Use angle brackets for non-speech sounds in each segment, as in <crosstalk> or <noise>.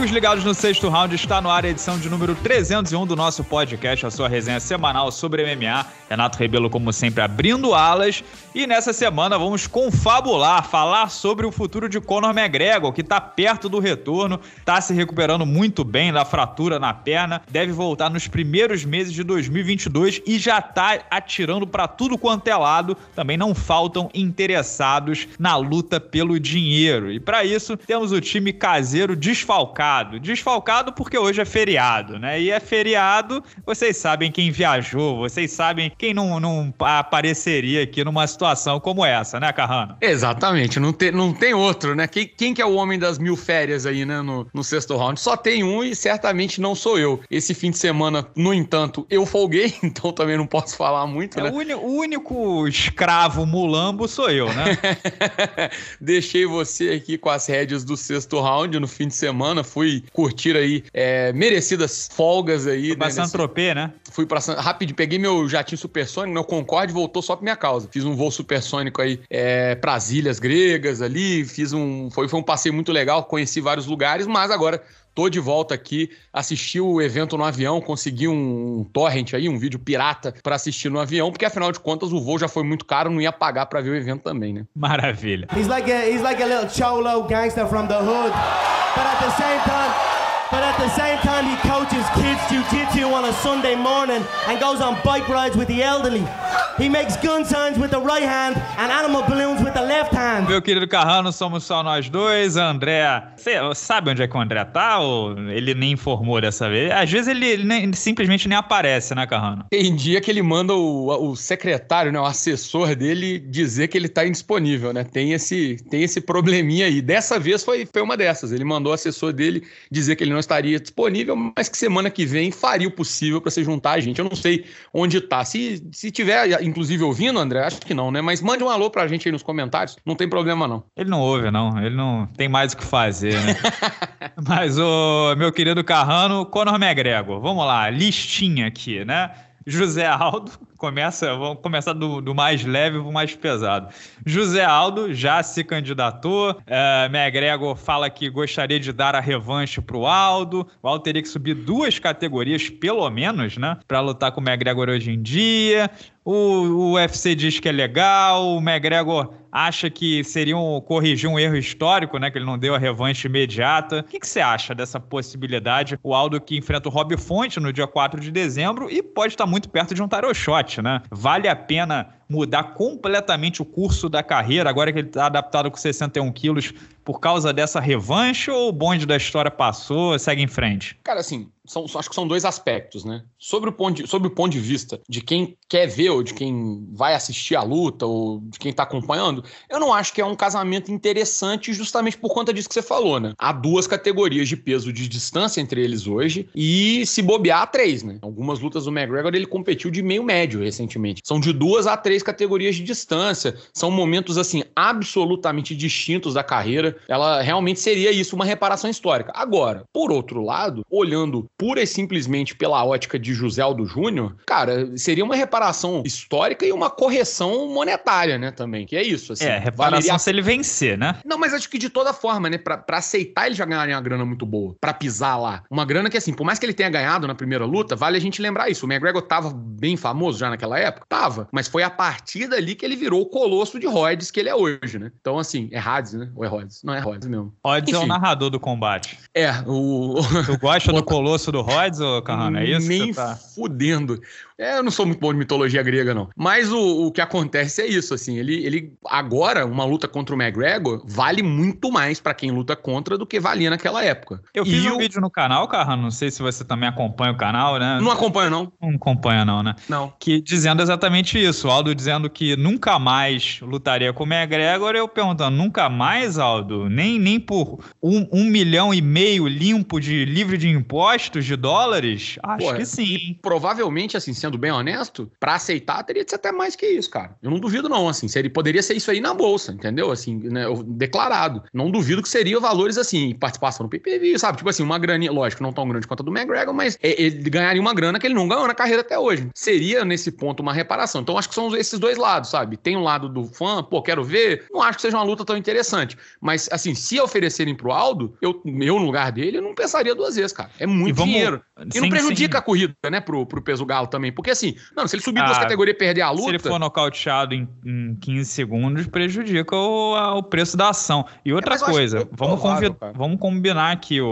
Amigos ligados no sexto round, está no ar a edição de número 301 do nosso podcast, a sua resenha semanal sobre MMA. Renato Rebelo, como sempre, abrindo alas. E nessa semana vamos confabular, falar sobre o futuro de Conor McGregor, que está perto do retorno, está se recuperando muito bem da fratura na perna, deve voltar nos primeiros meses de 2022 e já está atirando para tudo quanto é lado. Também não faltam interessados na luta pelo dinheiro. E para isso, temos o time caseiro desfalcado desfalcado. Desfalcado porque hoje é feriado, né? E é feriado, vocês sabem quem viajou, vocês sabem quem não, não apareceria aqui numa situação como essa, né, Carrano? Exatamente, não tem, não tem outro, né? Quem, quem que é o homem das mil férias aí, né, no, no sexto round? Só tem um e certamente não sou eu. Esse fim de semana, no entanto, eu folguei, <laughs> então também não posso falar muito, é, né? O, o único escravo mulambo sou eu, né? <laughs> Deixei você aqui com as rédeas do sexto round no fim de semana, fui curtir aí é, merecidas folgas aí. Fui pra né, Saint-Tropez, né? Fui pra rápido, peguei meu jatinho supersônico, meu Concorde voltou só pra minha causa. Fiz um voo supersônico aí é, pras ilhas gregas ali, fiz um. Foi, foi um passeio muito legal, conheci vários lugares, mas agora Tô de volta aqui, assisti o evento no avião, consegui um, torrent aí, um vídeo pirata para assistir no avião, porque afinal de contas o voo já foi muito caro, não ia pagar para ver o evento também, né? Maravilha. He's like a, he's like a little cholo gangster from the hood, but at the same time But at the same time, he coaches kids jiu-jitsu on a Sunday morning and goes on bike rides with the elderly. He makes gun signs with the right hand and animal balloons with the left hand. Meu querido Carrano, somos só nós dois. André, você sabe onde é que o André tá? Ou ele nem informou dessa vez? Às vezes ele, ele nem, simplesmente nem aparece, né, Carrano? Tem dia que ele manda o, o secretário, né, o assessor dele, dizer que ele tá indisponível, né? Tem esse, tem esse probleminha aí. Dessa vez foi, foi uma dessas. Ele mandou o assessor dele dizer que ele não estaria disponível, mas que semana que vem faria o possível para se juntar a gente. Eu não sei onde está. Se, se tiver, inclusive, ouvindo, André, acho que não, né? Mas mande um alô para a gente aí nos comentários. Não tem problema, não. Ele não ouve, não. Ele não tem mais o que fazer, né? <laughs> mas, o meu querido Carrano, Conor McGregor, vamos lá, listinha aqui, né? José Aldo, começa, vamos começar do, do mais leve para o mais pesado. José Aldo já se candidatou, é, McGregor fala que gostaria de dar a revanche para o Aldo, o Aldo teria que subir duas categorias, pelo menos, né, para lutar com o McGregor hoje em dia. O, o UFC diz que é legal, o McGregor acha que seria um, corrigir um erro histórico, né? Que ele não deu a revanche imediata. O que, você acha dessa possibilidade? O Aldo que enfrenta o Rob Fonte no dia 4 de dezembro e pode estar muito perto de um tarot shot, né? Vale a pena mudar completamente o curso da carreira, agora que ele está adaptado com 61 quilos, por causa dessa revanche ou o bonde da história passou, segue em frente? Cara, assim, são, acho que são dois aspectos, né? Sobre o, ponto de, sobre o ponto de vista de quem quer ver ou de quem vai assistir a luta ou de quem tá acompanhando, eu não acho que é um casamento interessante justamente por conta disso que você falou, né? Há duas categorias de peso de distância entre eles hoje e se bobear, há três, né? Algumas lutas do McGregor ele competiu de meio médio recentemente. São de duas a três categorias de distância. São momentos, assim, absolutamente distintos da carreira. Ela realmente seria isso, uma reparação histórica. Agora, por outro lado, olhando pura e simplesmente pela ótica de José Aldo Júnior, cara, seria uma reparação histórica e uma correção monetária, né, também, que é isso, assim. É, reparação valeria... se ele vencer, né? Não, mas acho que de toda forma, né, pra, pra aceitar ele já ganharia uma grana muito boa, pra pisar lá. Uma grana que, assim, por mais que ele tenha ganhado na primeira luta, vale a gente lembrar isso. O McGregor tava bem famoso já naquela época? Tava, mas foi a partir dali que ele virou o colosso de Rhodes que ele é hoje, né? Então, assim, é Hades, né? Ou é Rhodes? Não é Rhodes mesmo. Rhodes é o narrador do combate. É, o... Tu gosta do <laughs> colosso do Rhodes, ô Carrano? É isso? Nem tá... fudendo. É, eu não sou muito bom de mitologia grega, não. Mas o, o que acontece é isso, assim, ele, ele agora, uma luta contra o McGregor vale muito mais para quem luta contra do que valia naquela época. Eu fiz e um vídeo no canal, Carrano, não sei se você também acompanha o canal, né? Não acompanha, não. Não acompanha, não, né? Não. Que dizendo exatamente isso, o Aldo dizendo que nunca mais lutaria com o McGregor, eu perguntando, nunca mais, Aldo? Nem, nem por um, um milhão e meio limpo de livre de impostos de dólares? Acho Pô, que sim. provavelmente, assim, sendo sendo bem honesto, para aceitar teria de ser até mais que isso, cara. Eu não duvido não, assim, seria, poderia ser isso aí na bolsa, entendeu? Assim, né, declarado. Não duvido que seria valores assim, participação no PPV, sabe? Tipo assim, uma graninha, lógico, não tão grande quanto a do McGregor, mas ele ganharia uma grana que ele não ganhou na carreira até hoje. Seria nesse ponto uma reparação. Então acho que são esses dois lados, sabe? Tem um lado do fã, pô, quero ver. Não acho que seja uma luta tão interessante. Mas, assim, se oferecerem pro Aldo, eu, eu no lugar dele, eu não pensaria duas vezes, cara. É muito vamos... dinheiro. E sim, não prejudica sim. a corrida, né, pro, pro peso galo também. Porque, assim, não, se ele subir ah, duas categorias e perder a luta. Se ele for nocauteado em, em 15 segundos, prejudica o, o preço da ação. E outra é, coisa, vamos, vamos combinar aqui, o,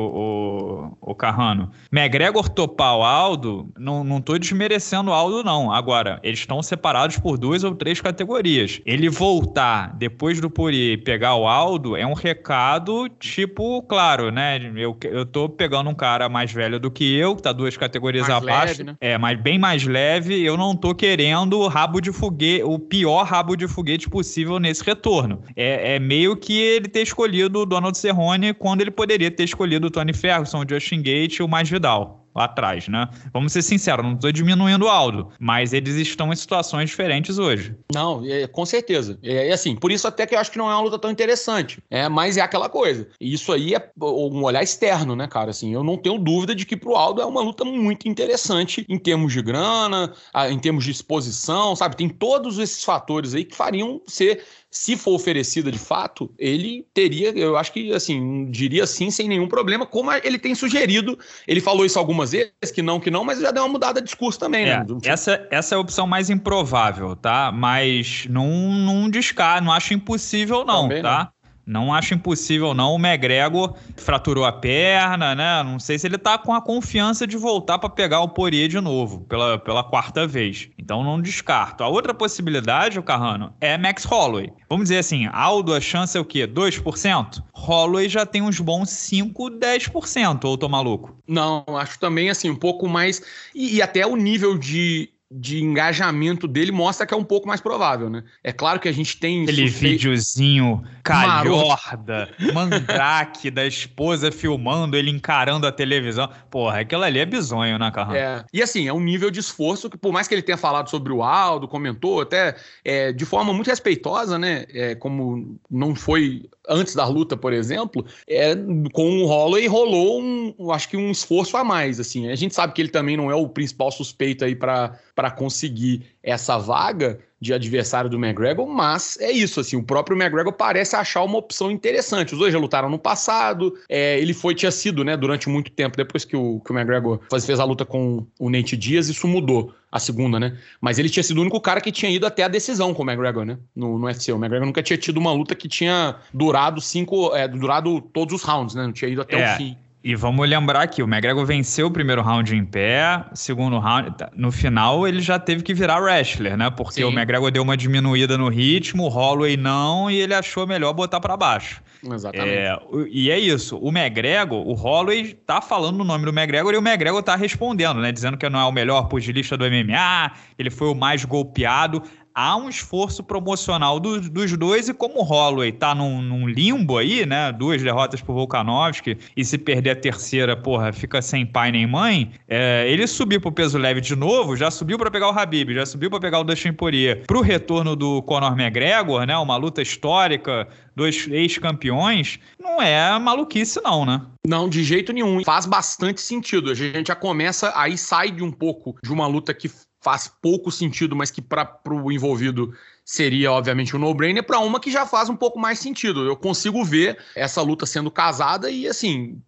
o, o Carrano. McGregor topar o Aldo, não, não tô desmerecendo o Aldo, não. Agora, eles estão separados por duas ou três categorias. Ele voltar depois do Puri pegar o Aldo é um recado, tipo, claro, né? Eu, eu tô pegando um cara mais velho do que eu, que tá duas categorias mais abaixo. Leve, né? É, mas bem mais leve. Eu não tô querendo o rabo de foguete, o pior rabo de foguete possível nesse retorno. É, é meio que ele ter escolhido o Donald Cerrone quando ele poderia ter escolhido o Tony Ferguson, o Justin Gate e o Mais Vidal lá atrás, né? Vamos ser sinceros, não estou diminuindo o Aldo, mas eles estão em situações diferentes hoje. Não, é, com certeza. É, assim, por isso até que eu acho que não é uma luta tão interessante. É, mas é aquela coisa. Isso aí é um olhar externo, né, cara? Assim, eu não tenho dúvida de que pro Aldo é uma luta muito interessante em termos de grana, em termos de exposição, sabe? Tem todos esses fatores aí que fariam ser se for oferecida de fato, ele teria, eu acho que, assim, diria sim sem nenhum problema, como ele tem sugerido. Ele falou isso algumas vezes, que não, que não, mas já deu uma mudada de discurso também, né? é? Essa, essa é a opção mais improvável, tá? Mas não, não descar, não acho impossível, não, também tá? Não. Não acho impossível, não. O McGregor fraturou a perna, né? Não sei se ele tá com a confiança de voltar para pegar o Poirier de novo, pela, pela quarta vez. Então não descarto. A outra possibilidade, o Carrano, é Max Holloway. Vamos dizer assim, Aldo, a chance é o quê? 2%? Holloway já tem uns bons 5, 10%, ou tô maluco? Não, acho também assim, um pouco mais. E, e até o nível de de engajamento dele mostra que é um pouco mais provável, né? É claro que a gente tem. Aquele suspe... videozinho calhorda, <laughs> mandrake da esposa filmando ele encarando a televisão. Porra, aquilo ali é bizonho, né, Carrão? É. E assim, é um nível de esforço que, por mais que ele tenha falado sobre o Aldo, comentou até é, de forma muito respeitosa, né? É, como não foi antes da luta, por exemplo, é, com o Holloway rolou um, acho que um esforço a mais, assim. A gente sabe que ele também não é o principal suspeito aí para conseguir essa vaga de adversário do McGregor, mas é isso, assim, o próprio McGregor parece achar uma opção interessante. Os dois já lutaram no passado, é, ele foi, tinha sido, né, durante muito tempo, depois que o, que o McGregor fez, fez a luta com o Nate Diaz, isso mudou, a segunda, né? Mas ele tinha sido o único cara que tinha ido até a decisão com o McGregor, né? No, no UFC. O McGregor nunca tinha tido uma luta que tinha durado cinco, é, durado todos os rounds, né? Não tinha ido até é. o fim. E vamos lembrar que o McGregor venceu o primeiro round em pé, segundo round. Tá, no final, ele já teve que virar wrestler, né? Porque Sim. o McGregor deu uma diminuída no ritmo, o Holloway não, e ele achou melhor botar para baixo. Exatamente. É, e é isso. O McGregor, o Holloway tá falando o nome do McGregor e o McGregor tá respondendo, né? Dizendo que não é o melhor pugilista do MMA, ele foi o mais golpeado há um esforço promocional do, dos dois e como o Holloway tá num, num, limbo aí, né? Duas derrotas pro Volkanovski e se perder a terceira, porra, fica sem pai nem mãe. É, ele subiu pro peso leve de novo, já subiu para pegar o Habib, já subiu para pegar o Dustin Poirier. Pro retorno do Conor McGregor, né? Uma luta histórica, dois ex-campeões, não é maluquice não, né? Não, de jeito nenhum. Faz bastante sentido. A gente já começa aí sai de um pouco de uma luta que faz pouco sentido, mas que para o envolvido seria, obviamente, um no-brainer, para uma que já faz um pouco mais sentido. Eu consigo ver essa luta sendo casada e, assim,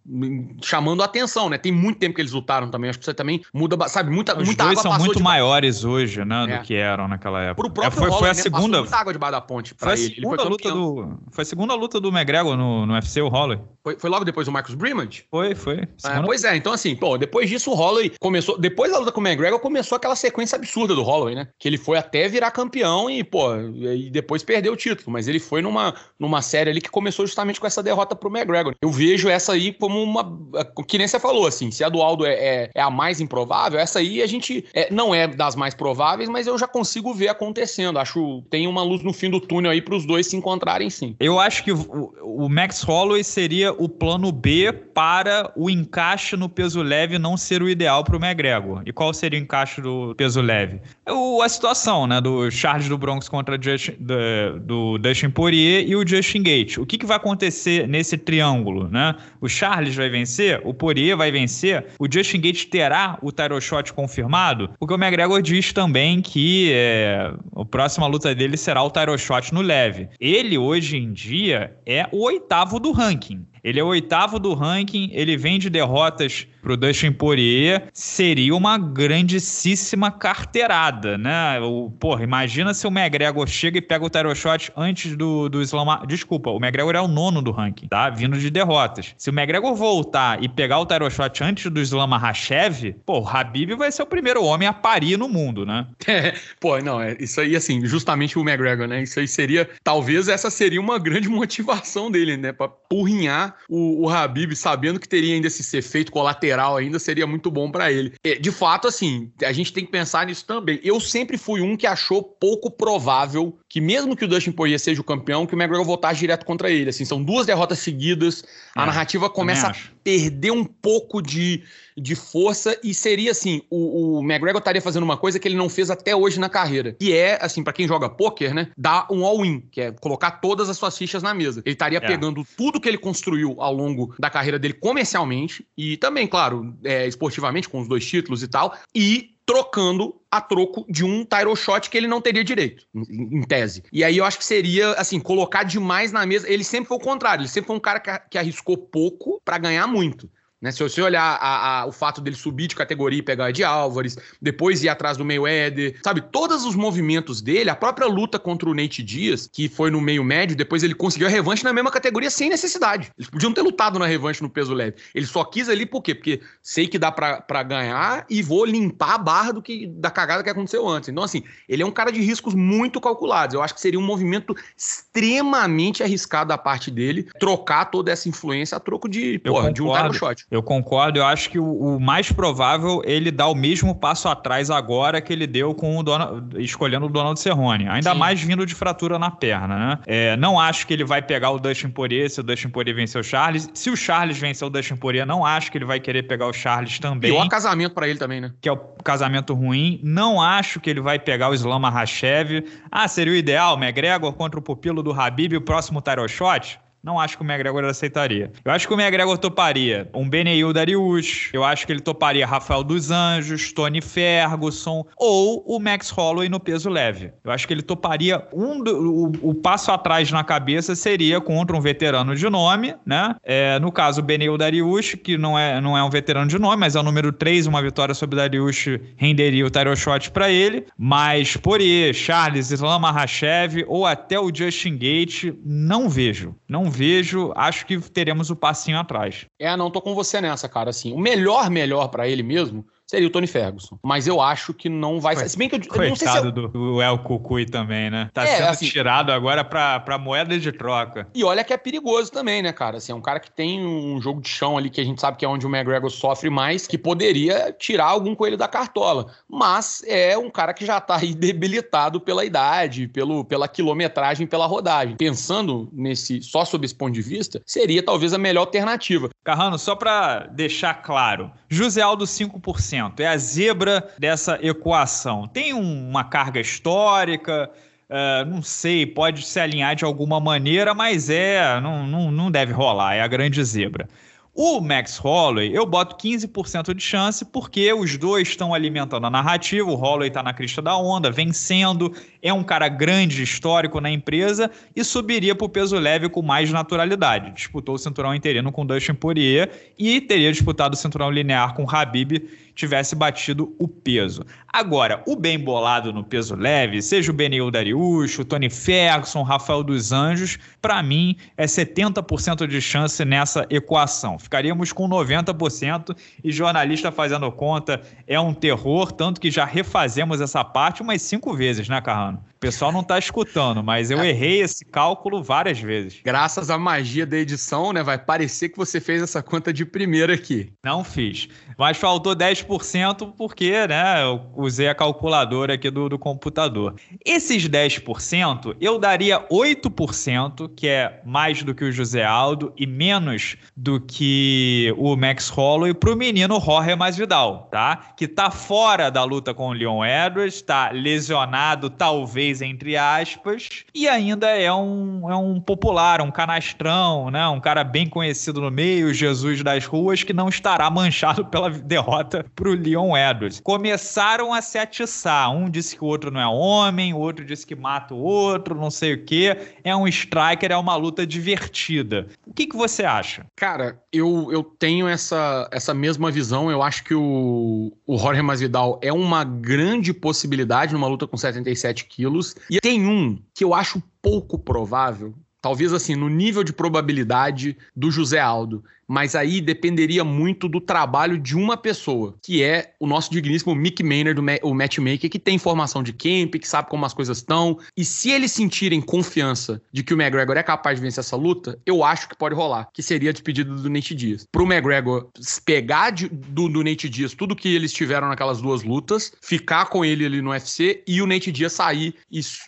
chamando a atenção, né? Tem muito tempo que eles lutaram também. Acho que você também muda, sabe, muita, Os muita dois são muito de... maiores hoje, né, é. do que eram naquela época. Pro próprio é, foi, foi a segunda. Muita água debaixo da ponte foi a ele. Segunda ele luta do, foi a segunda luta do McGregor no, no UFC, o Holloway. Foi, foi logo depois do Marcus Brimand? Foi, foi. É, pois é, então assim, pô, depois disso o Holloway começou. Depois da luta com o McGregor, começou aquela sequência absurda do Holloway, né? Que ele foi até virar campeão e, pô, e depois perdeu o título, mas ele foi numa, numa série ali que começou justamente com essa derrota pro McGregor. Eu vejo essa aí como uma. Que nem você falou, assim, se a do Aldo é, é, é a mais improvável, essa aí a gente é, não é das mais prováveis, mas eu já consigo ver acontecendo. Acho tem uma luz no fim do túnel aí para os dois se encontrarem sim. Eu acho que o, o Max Holloway seria o plano B para o encaixe no peso leve não ser o ideal para o McGregor. E qual seria o encaixe do peso leve? O, a situação, né, do Charles do Bronx com contra Justin, do, do Dustin Poirier e o Justin Gate. O que, que vai acontecer nesse triângulo, né? O Charles vai vencer, o Poirier vai vencer, o Justin Gate terá o title shot confirmado, porque o McGregor diz também que é, a próxima luta dele será o title shot no leve. Ele, hoje em dia, é o oitavo do ranking. Ele é o oitavo do ranking, ele vem de derrotas pro Dustin Poirier, seria uma grandíssima carteirada, né? O, porra, imagina se o McGregor chega e pega o title shot antes do, do Islam... Desculpa, o McGregor é o nono do ranking, tá? Vindo de derrotas. Se o McGregor voltar e pegar o title shot antes do Islam Makhachev, pô, o Habib vai ser o primeiro homem a parir no mundo, né? <laughs> É, pô, não, é, isso aí, assim, justamente o McGregor, né? Isso aí seria, talvez essa seria uma grande <laughs> motivação dele, né? Pra porrinhar o, o Habib, sabendo que teria ainda esse efeito colateral ainda, seria muito bom para ele. É, de fato, assim, a gente tem que pensar nisso também. Eu sempre fui um que achou pouco provável que, mesmo que o Dustin Poirier seja o campeão, que o McGregor voltasse direto contra ele. Assim, são duas derrotas seguidas, a é, narrativa começa a perder um pouco de, de força e seria assim, o, o McGregor estaria fazendo uma coisa que ele não fez até hoje na carreira, que é, assim, para quem joga poker, né, dar um all-in, que é colocar todas as suas fichas na mesa. Ele estaria é. pegando tudo que ele construiu ao longo da carreira dele comercialmente e também, claro, é, esportivamente, com os dois títulos e tal, e trocando a troco de um title shot que ele não teria direito, em, tese. E aí eu acho que seria, assim, colocar demais na mesa. Ele sempre foi o contrário, ele sempre foi um cara que arriscou pouco para ganhar muito. Né? Se você olhar a, a, o fato dele subir de categoria e pegar de Álvares, depois ir atrás do meio Eder, sabe? Todos os movimentos dele, a própria luta contra o Nate Dias, que foi no meio médio, depois ele conseguiu a revanche na mesma categoria sem necessidade. Eles podiam ter lutado na revanche no peso leve. Ele só quis ali por quê? Porque sei que dá para ganhar e vou limpar a barra do que da cagada que aconteceu antes. Então, assim, ele é um cara de riscos muito calculados. Eu acho que seria um movimento extremamente arriscado da parte dele trocar toda essa influência a troco de, porra, de um title shot. Eu concordo, eu acho que o, o, mais provável ele dá o mesmo passo atrás agora que ele deu com o Donald, escolhendo o Donald Cerrone. Ainda Sim. mais vindo de fratura na perna, né? É, não acho que ele vai pegar o Dustin Poirier se o Dustin Poirier vencer o Charles. Se o Charles vencer o Dustin Poirier, não acho que ele vai querer pegar o Charles também. Pior casamento para ele também, né? Que é o casamento ruim. Não acho que ele vai pegar o Islam Makhachev. Ah, seria o ideal, McGregor contra o pupilo do Habib e o próximo title shot? Não acho que o McGregor aceitaria. Eu acho que o McGregor toparia um Beneil Darius, eu acho que ele toparia Rafael dos Anjos, Tony Ferguson ou o Max Holloway no peso leve. Eu acho que ele toparia um do, o, o, passo atrás na cabeça seria contra um veterano de nome, né? É, no caso, o Beneil Darius, que não é, não é um veterano de nome, mas é o número 3, uma vitória sobre Darius renderia o title shot para ele. Mas Poirier, Charles, Islam Makhachev ou até o Justin Gate, não vejo. Não vejo, acho que teremos o passinho atrás. É, não tô com você nessa, cara. Assim, o melhor, melhor para ele mesmo seria o Tony Ferguson. Mas eu acho que não vai ser. Se bem que eu, eu não sei se eu... do, El Cucuy também, né? Tá é, sendo assim, tirado agora pra, pra moeda de troca. E olha que é perigoso também, né, cara? Assim, é um cara que tem um jogo de chão ali que a gente sabe que é onde o McGregor sofre mais, que poderia tirar algum coelho da cartola. Mas é um cara que já tá aí <laughs> debilitado pela idade, pelo, pela quilometragem, pela rodagem. Pensando nesse só sob esse ponto de vista, seria talvez a melhor alternativa. Carrano, só para deixar claro, José Aldo 5% é a zebra dessa equação. Tem uma carga histórica, uh, não sei, pode se alinhar de alguma maneira, mas é, não, não, não deve rolar, é a grande zebra. O Max Holloway, eu boto 15% de chance porque os dois estão alimentando a narrativa. O Holloway está na crista da onda, vencendo, é um cara grande, histórico na empresa e subiria para o peso leve com mais naturalidade. Disputou o cinturão interino com Dustin Poirier e teria disputado o cinturão linear com Habib tivesse batido o peso. Agora, o bem bolado no peso leve, seja o Benil Darius, o Tony Ferguson, o Rafael dos Anjos, para mim é 70% de chance nessa equação. Ficaríamos com 90% e jornalista fazendo conta é um terror, tanto que já refazemos essa parte umas cinco vezes, né, Carrano? O pessoal não está escutando, mas eu é. errei esse cálculo várias vezes. Graças à magia da edição, né? Vai parecer que você fez essa conta de primeira aqui. Não fiz. Mas faltou 10 10% porque, né, eu usei a calculadora aqui do, do computador. Esses 10%, eu daria 8%, que é mais do que o José Aldo e menos do que o Max Holloway, pro menino Jorge Masvidal, tá? Que tá fora da luta com o Leon Edwards, tá lesionado, talvez, entre aspas, e ainda é um, é um popular, um canastrão, né? Um cara bem conhecido no meio, Jesus das ruas, que não estará manchado <laughs> pela derrota pro Leon Edwards. Começaram a se atiçar. Um disse que o outro não é homem, o outro disse que mata o outro, não sei o quê. É um striker, é uma luta divertida. O que, que você acha? Cara, eu, eu tenho essa, essa mesma visão. Eu acho que o, o Jorge Masvidal é uma grande possibilidade numa luta com 77 quilos. E tem um que eu acho pouco provável, talvez assim, no nível de probabilidade do José Aldo, mas aí dependeria muito do trabalho de uma pessoa, que é o nosso digníssimo Mick Maynard, o matchmaker, que tem informação de camp, que sabe como as coisas estão. E se eles sentirem confiança de que o McGregor é capaz de vencer essa luta, eu acho que pode rolar, que seria a despedida do Nate Diaz. Pro McGregor pegar de, do, do Nate Diaz tudo que eles tiveram naquelas duas lutas, ficar com ele ali no UFC e o Nate Diaz sair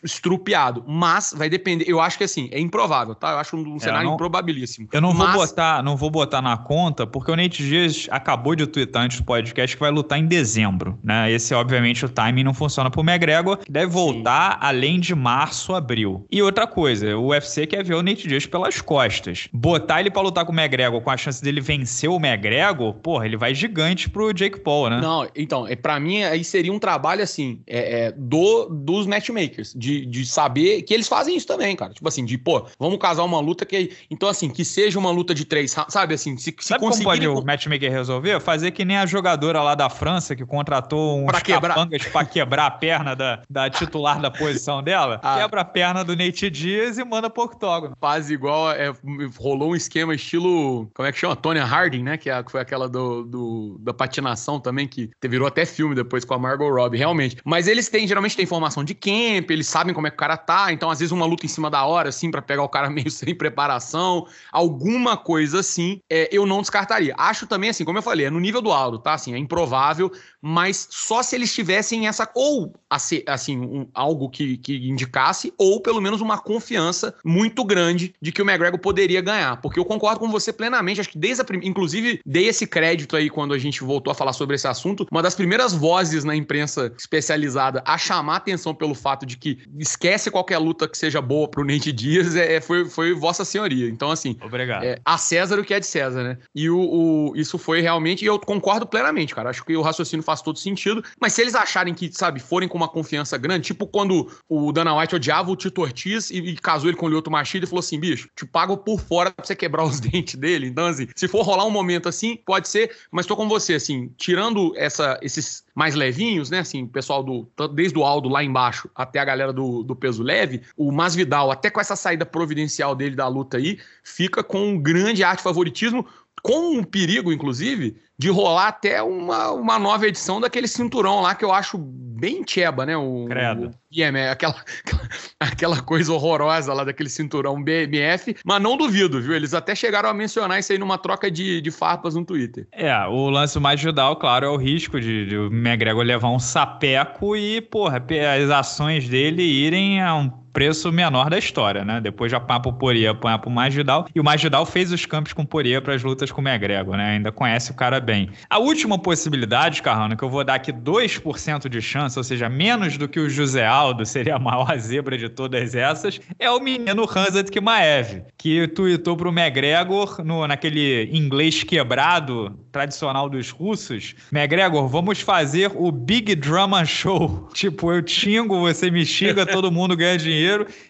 estrupiado. Mas vai depender, eu acho que assim, é improvável, tá? Eu acho um, um é, cenário não, improbabilíssimo. Eu não mas, vou botar, não vou botar na conta, porque o Nate Diaz acabou de twittar antes do podcast que vai lutar em dezembro, né? Esse, obviamente, o timing não funciona pro McGregor, que deve voltar Sim. além de março, abril. E outra coisa, o UFC quer ver o Nate Diaz pelas costas. Botar ele para lutar com o McGregor com a chance dele vencer o McGregor, porra, ele vai gigante pro Jake Paul, né? Não, então, é, para mim aí seria um trabalho assim, é, é, do dos matchmakers, de, de saber que eles fazem isso também, cara. Tipo assim, de, pô, vamos casar uma luta que. Então, assim, que seja uma luta de três, sabe assim? se, se Sabe pode o matchmaker resolver? Fazer que nem a jogadora lá da França que contratou uns pra quebrar. pra quebrar a perna da, da titular da posição dela. Ah. Quebra a perna do Nate Diaz e manda pro octógono. Faz igual, é, rolou um esquema estilo, como é que chama? Tonya Harding, né? Que é, foi aquela do, do, da patinação também, que virou até filme depois com a Margot Robbie, realmente. Mas eles têm, geralmente tem informação de camp, eles sabem como é que o cara tá, então às vezes uma luta em cima da hora, assim, para pegar o cara <laughs> meio sem preparação, alguma coisa assim, é, eu não descartaria. Acho também, assim, como eu falei, é no nível do Aldo, tá? Assim, é improvável, mas só se eles tivessem essa, ou assim, um, algo que, que indicasse, ou pelo menos uma confiança muito grande de que o McGregor poderia ganhar. Porque eu concordo com você plenamente, acho que desde a. Inclusive, dei esse crédito aí quando a gente voltou a falar sobre esse assunto. Uma das primeiras vozes na imprensa especializada a chamar atenção pelo fato de que esquece qualquer luta que seja boa pro Nate Dias é, foi, foi Vossa Senhoria. Então, assim. Obrigado. É, a César o que é de César né? E o, o, isso foi realmente, e eu concordo plenamente, cara. Acho que o raciocínio faz todo sentido. Mas se eles acharem que, sabe, forem com uma confiança grande, tipo quando o Dana White odiava o Tito Ortiz e, e casou ele com o Lyoto Machida e falou assim: bicho, te pago por fora pra você quebrar os <laughs> dentes dele. Então, assim, se for rolar um momento assim, pode ser, mas tô com você, assim, tirando essa, esses mais levinhos, né? Assim, o pessoal do. Desde o Aldo lá embaixo até a galera do, do peso leve, o Masvidal, até com essa saída providencial dele da luta aí, fica com um grande arte favoritismo, com um perigo, inclusive, de rolar até uma, uma nova edição daquele cinturão lá que eu acho bem tcheba, né? O, Credo. O é aquela, <laughs> aquela coisa horrorosa lá daquele cinturão BMF, mas não duvido, viu? Eles até chegaram a mencionar isso aí numa troca de, de farpas no Twitter. É, o lance mais judal, claro, é o risco de, de o McGregor levar um sapeco e, porra, as ações dele irem a um preço menor da história, né? Depois já apanha pro Poirier, apanha pro Magidal. E o Magidal fez os campos com o Poirier para as lutas com o McGregor, né? Ainda conhece o cara bem. A última possibilidade, Carrano, que eu vou dar aqui 2% de chance, ou seja, menos do que o José Aldo, <laughs> seria a maior zebra de todas essas, é o menino Hanzat Kimaev, que tuitou pro McGregor no, naquele inglês quebrado tradicional dos russos. McGregor, vamos fazer o Big Drama Show. <laughs> Tipo, eu xingo, você me xinga, <laughs> todo mundo ganha dinheiro.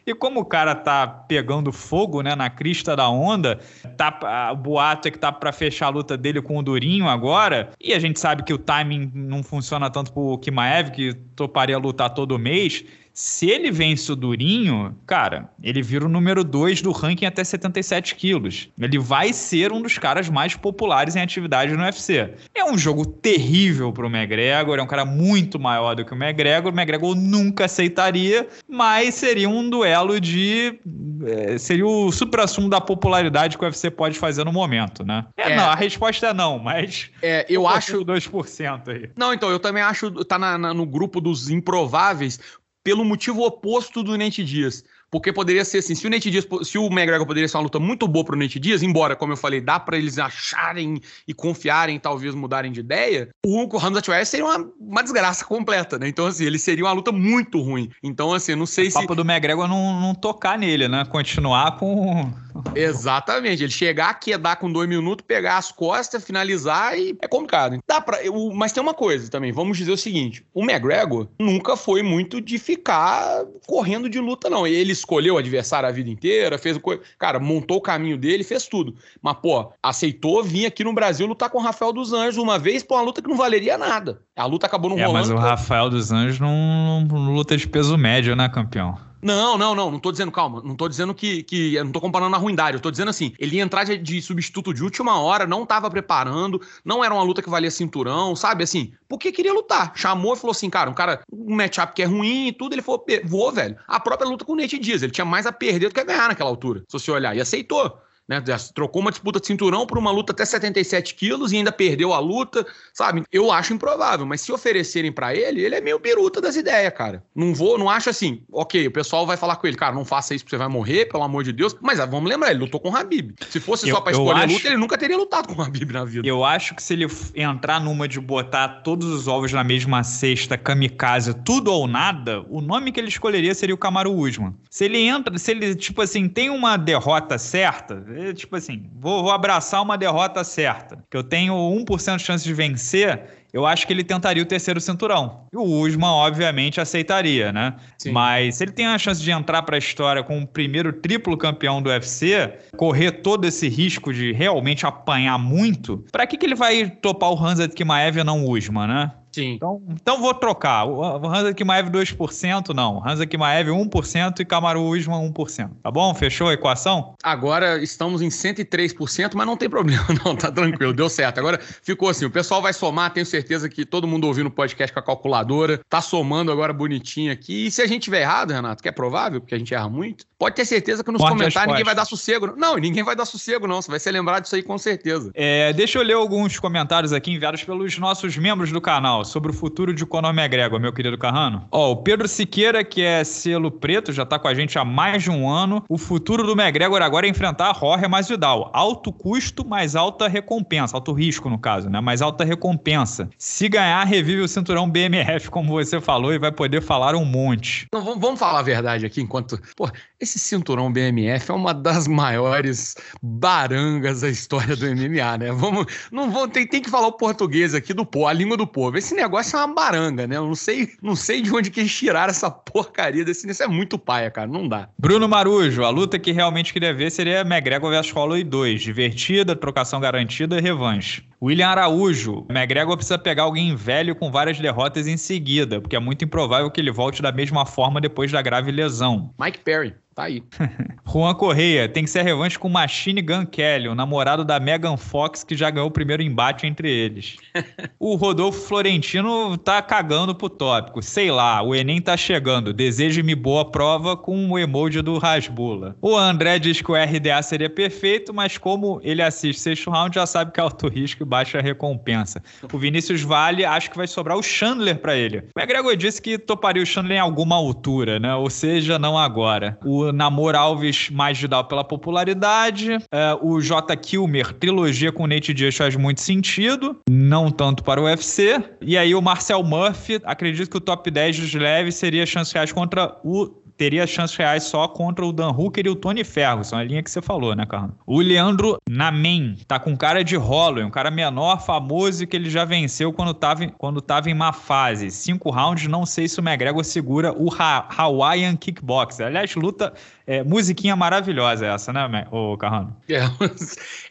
E como o cara tá pegando fogo, né, na crista da onda, tá, o boato é que tá para fechar a luta dele com o Durinho agora, e a gente sabe que o timing não funciona tanto pro Kimaev, que toparia lutar todo mês. Se ele vence o Durinho, cara, ele vira o número 2 do ranking até 77 quilos. Ele vai ser um dos caras mais populares em atividade no UFC. É um jogo terrível pro McGregor, é um cara muito maior do que o McGregor. O McGregor nunca aceitaria, mas seria um duelo de. É, seria o supra-sumo da popularidade que o UFC pode fazer no momento, né? É, é. não, a resposta é não, mas. É, eu acho. 2% aí. Não, então, eu também acho. Tá na, na, no grupo dos improváveis pelo motivo oposto do Nate Dias. Porque poderia ser assim, se o Nate Diaz, se o McGregor poderia ser uma luta muito boa pro Nate Diaz, embora, como eu falei, dá para eles acharem e confiarem, talvez mudarem de ideia, o Hamza Chimaev seria uma, uma desgraça completa, né? Então, assim, ele seria uma luta muito ruim. Então, assim, não sei o se... O papo do McGregor não, não tocar nele, né? Continuar com... <laughs> Exatamente. Ele chegar aqui, dar com dois minutos, pegar as costas, finalizar e é complicado. Dá pra... Eu, mas tem uma coisa também, vamos dizer o seguinte, o McGregor nunca foi muito de ficar correndo de luta, não. Ele escolheu o adversário a vida inteira, fez o co... cara, montou o caminho dele, fez tudo. Mas, pô, aceitou vir aqui no Brasil lutar com o Rafael dos Anjos uma vez por uma luta que não valeria nada. A luta acabou não é, rolando. Mas o Rafael dos Anjos não, não luta de peso médio, né, campeão? Não, não, não, não tô dizendo, calma, não tô dizendo que, que não tô comparando a ruindade, eu tô dizendo assim, ele ia entrar de, de, substituto de última hora, não tava preparando, não era uma luta que valia cinturão, sabe, assim, porque queria lutar, chamou e falou assim, cara, um cara, um matchup que é ruim e tudo, ele falou, vou, velho, a própria luta com o Nate Diaz, ele tinha mais a perder do que a ganhar naquela altura, se você olhar, e aceitou, né? Trocou uma disputa de cinturão por uma luta até 77 quilos e ainda perdeu a luta, sabe? Eu acho improvável, mas se oferecerem para ele, ele é meio biruta das ideias, cara. Não vou, não acho assim, ok, o pessoal vai falar com ele, cara, não faça isso porque você vai morrer, pelo amor de Deus. Mas ah, vamos lembrar, ele lutou com o Habib. Se fosse eu, só pra escolher acho, luta, ele nunca teria lutado com o Habib na vida. Eu acho que se ele entrar numa de botar todos os ovos na mesma cesta, kamikaze, tudo ou nada, o nome que ele escolheria seria o Camaro Usman. Se ele entra, se ele, tipo assim, tem uma derrota certa, tipo assim, vou, vou abraçar uma derrota certa, que eu tenho 1% de chance de vencer, eu acho que ele tentaria o terceiro cinturão. E o Usman, obviamente, aceitaria, né? Sim. Mas se ele tem a chance de entrar para a história com o primeiro triplo campeão do UFC, correr todo esse risco de realmente apanhar muito, para que, que ele vai topar o Hansa Kimaev e não o Usman, né? Sim. Então, então vou trocar. O Hansa Kimaev 2%, não. Hansa Kimaev 1% e Kamaru Usman 1%. Tá bom? Fechou a equação? Agora estamos em 103%, mas não tem problema, <laughs> não. Tá tranquilo, deu certo. Agora ficou assim, o pessoal vai somar, tenho certeza que todo mundo ouvindo o podcast com a calculadora, tá somando agora bonitinho aqui. E se a gente tiver errado, Renato, que é provável, porque a gente erra muito, pode ter certeza que nos comentários ninguém vai dar sossego. Não, ninguém vai dar sossego, não. Você vai ser lembrado disso aí com certeza. É, deixa eu ler alguns comentários aqui enviados pelos nossos membros do canal sobre o futuro de Conor McGregor, meu querido Carrano? Ó, o Pedro Siqueira, que é selo preto, já tá com a gente há mais de um ano. O futuro do McGregor agora é enfrentar Jorge Masvidal. Alto custo, mais alta recompensa. Alto risco, no caso, né? Mais alta recompensa. Se ganhar, revive o cinturão BMF, como você falou, e vai poder falar um monte. Então, vamos falar a verdade aqui, enquanto... Pô, esse cinturão BMF é uma das maiores barangas da história do MMA, né? Vamos... Não vou, tem, tem que falar o português aqui do povo, a língua do povo. Esse negócio é uma baranga, né? Eu não sei, não sei de onde que eles tiraram essa porcaria desse. Isso é muito paia, cara. Não dá. Bruno Marujo, a luta que realmente queria ver seria McGregor vs Holloway 2. Divertida, trocação garantida e revanche. William Araújo, McGregor precisa pegar alguém velho com várias derrotas em seguida, porque é muito improvável que ele volte da mesma forma depois da grave lesão. Mike Perry. Tá aí. <laughs> Juan Correia, tem que ser a revanche com Machine Gun Kelly, o namorado da Megan Fox, que já ganhou o primeiro embate entre eles. <laughs> o Rodolfo Florentino tá cagando pro tópico. Sei lá, o Enem tá chegando. Deseje-me boa prova com o emoji do Rasbula. O André diz que o RDA seria perfeito, mas como ele assiste sexto round, já sabe que é alto risco e baixa recompensa. O Vinícius Vale, acho que vai sobrar o Chandler para ele. O McGregor disse que toparia o Chandler em alguma altura, né? Ou seja, não agora. O Namor Alves mais Vidal pela popularidade. É, o J. Kilmer, trilogia com Nate Diaz faz muito sentido. Não tanto para o UFC. E aí o Marcel Murphy, acredito que o top 10 dos leves seria chance reais contra o teria chances reais só contra o Dan Hooker e o Tony Ferguson, a linha que você falou, né, Carlos? O Leandro Namen tá com cara de Holloway, um cara menor, famoso, que ele já venceu quando tava, quando tava em má fase. Cinco rounds, não sei se o McGregor segura o ha Hawaiian Kickboxer. Aliás, luta é, musiquinha maravilhosa essa, né, o Carrano? É,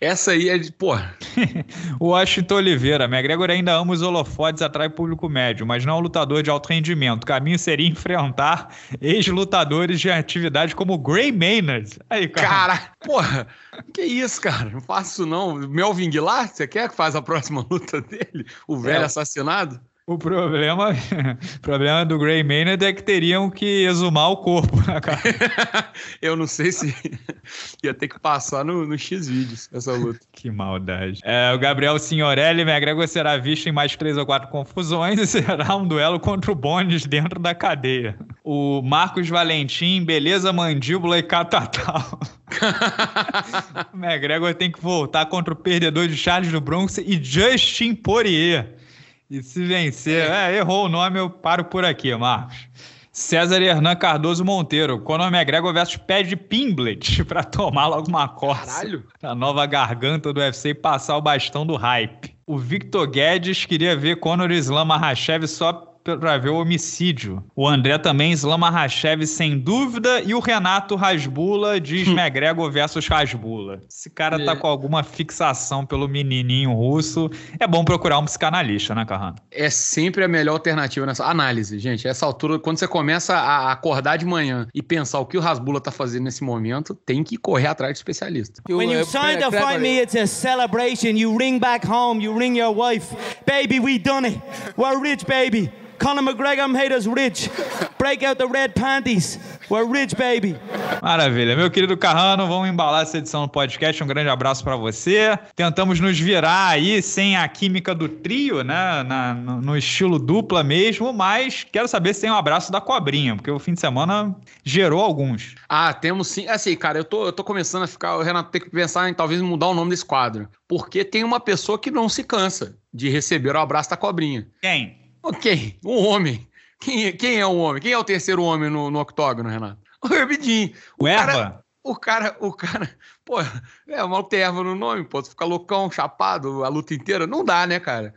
essa aí é de, pô. <laughs> o Washington Oliveira, McGregor ainda ama os holofotes, atrai público médio, mas não é um lutador de alto rendimento. O caminho seria enfrentar ex-lutadores de atividade como Gray Maynard. Aí, cara. Cara, porra, que isso, cara? Não faço isso não. Melvin Guilar, você quer que faz a próxima <laughs> luta dele? O velho é. assassinado? O problema, <laughs> o problema do Gray Maynard é que teriam que exumar o corpo, né, cara? <laughs> Eu não sei se <laughs> ia ter que passar no, no X-Vídeos essa luta. que maldade. É, o Gabriel Signorelli, McGregor será visto em mais três ou quatro confusões e será um duelo contra o Bones dentro da cadeia. O Marcos Valentim, beleza, mandíbula e catatal. o McGregor tem que voltar contra o perdedor de Charles do Bronx e Justin Poirier. E se vencer, é. é, errou o nome, eu paro por aqui, Marcos. César Hernan Cardoso Monteiro, Conor McGregor versus Pad Pimblet, <laughs> para tomar logo uma coça. Caralho. A nova garganta do UFC e passar o bastão do hype. O Victor Guedes queria ver Conor Islam Makhachev só para ver o homicídio. O André também, Slama Rachev, sem dúvida, e o Renato Rasbula diz hum. McGregor versus Rasbula. Esse cara tá é. tá com alguma fixação pelo menininho russo. É bom procurar um psicanalista, né, Carrano? É sempre a melhor alternativa nessa análise, gente. Essa altura, quando você começa a acordar de manhã e pensar o que o Rasbula tá fazendo nesse momento, tem que correr atrás de especialista. When you sign to fight me, it's a celebration. You ring back home, you ring your wife. Baby, we done it. We're rich, baby. Conor McGregor made us rich. Break out the red panties. We're rich, baby. Maravilha. Meu querido Carrano, vamos embalar essa edição do podcast. Um grande abraço para você. Tentamos nos virar aí sem a química do trio, né? Na, no, no, estilo dupla mesmo, mas quero saber se tem um abraço da cobrinha, porque o fim de semana gerou alguns. Ah, temos sim. Assim, cara, eu tô, eu tô começando a ficar. O Renato tem que pensar em talvez mudar o nome desse quadro. Porque tem uma pessoa que não se cansa de receber o abraço da cobrinha. Quem? Ok, um homem. Quem, quem é o homem? Quem é o terceiro homem no, no octógono, Renato? <laughs> O Herbidinho. O, o Erva? o cara, o cara, pô, é uma erva no nome, pô, tu fica loucão, chapado a luta inteira, não dá, né, cara?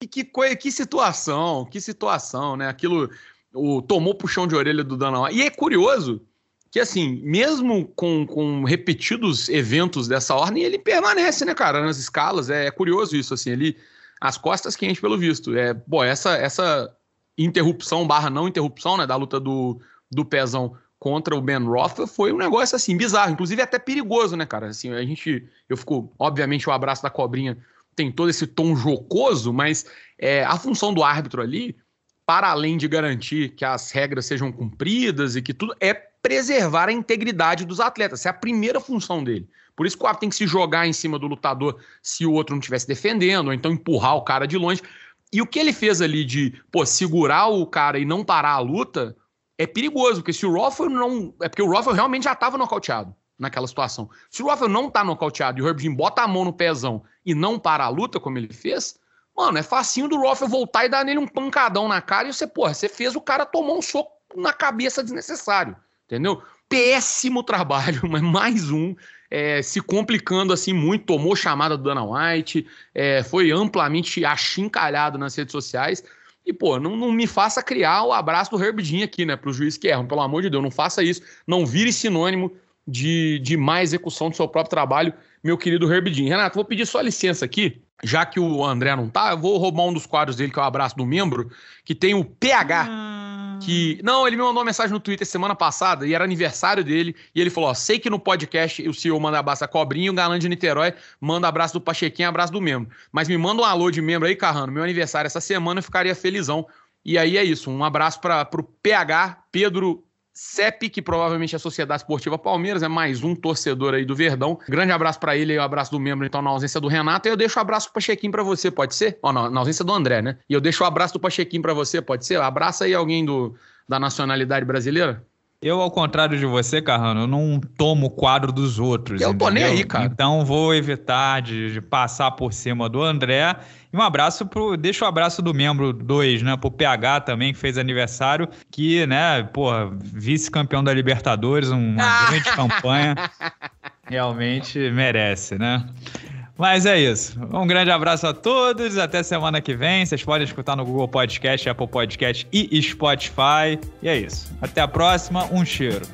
E que, que, que situação, que situação, né? Aquilo, o, tomou puxão de orelha do Dana E é curioso que, assim, mesmo com, com repetidos eventos dessa ordem, ele permanece, né, cara, nas escalas. É, é curioso isso, assim, ele as costas quentes, pelo visto. É, pô, essa, essa interrupção barra não interrupção, né, da luta do, do Pezão contra o Ben Roth foi um negócio assim bizarro, inclusive até perigoso, né, cara? Assim, a gente, eu fico, obviamente, o abraço da cobrinha tem todo esse tom jocoso, mas é, a função do árbitro ali, para além de garantir que as regras sejam cumpridas e que tudo, é preservar a integridade dos atletas. Essa é a primeira função dele. Por isso que o árbitro tem que se jogar em cima do lutador se o outro não estivesse defendendo, ou então empurrar o cara de longe. E o que ele fez ali de, pô, segurar o cara e não parar a luta é perigoso, porque se o Rothwell não. É porque o Rothwell realmente já estava nocauteado naquela situação. Se o Rothwell não tá nocauteado e o Herb Jim bota a mão no pezão e não para a luta, como ele fez, mano, é facinho do Rothwell voltar e dar nele um pancadão na cara e você, porra, você fez o cara tomar um soco na cabeça desnecessário, entendeu? Péssimo <laughs> trabalho, mas mais um é, se complicando assim muito, tomou chamada do Dana White, é, foi amplamente achincalhado nas redes sociais. E, pô, não, não, me faça criar o abraço do Herbidinho aqui, né, para os juízes que erram, pelo amor de Deus, não faça isso, não vire sinônimo de, de má execução do seu próprio trabalho, meu querido Herbidinho. Renato, vou pedir só licença aqui, já que o André não tá, eu vou roubar um dos quadros dele, que é o abraço do membro, que tem o PH. Hum que. Não, ele me mandou uma mensagem no Twitter semana passada e era aniversário dele. E ele falou: ó, sei que no podcast o CEO manda abraço a Cobrinho, o Galã de Niterói manda abraço do Pachequinho, abraço do membro. Mas me manda um alô de membro aí, Carrano. Meu aniversário essa semana eu ficaria felizão. E aí é isso. Um abraço para o PH, Pedro CEP, que provavelmente é a Sociedade Esportiva Palmeiras, é mais um torcedor aí do Verdão. Grande abraço para ele e um abraço do membro, então, na ausência do Renato. E eu deixo o um abraço do Pachequim para você, pode ser? Oh, na, na ausência do André, né? E eu deixo o um abraço do Pachequim para você, pode ser? Abraça aí alguém do, da nacionalidade brasileira. Eu, ao contrário de você, Carrano, eu não tomo o quadro dos outros. Eu tô nem aí, cara. Então vou evitar de, de, passar por cima do André. E um abraço pro. Deixa o um abraço do membro 2, né? Pro PH também, que fez aniversário, que, né, pô, vice-campeão da Libertadores, uma <laughs> grande campanha. Realmente merece, né? Mas é isso. Um grande abraço a todos. Até semana que vem. Vocês podem escutar no Google Podcast, Apple Podcast e Spotify. E é isso. Até a próxima. Um cheiro.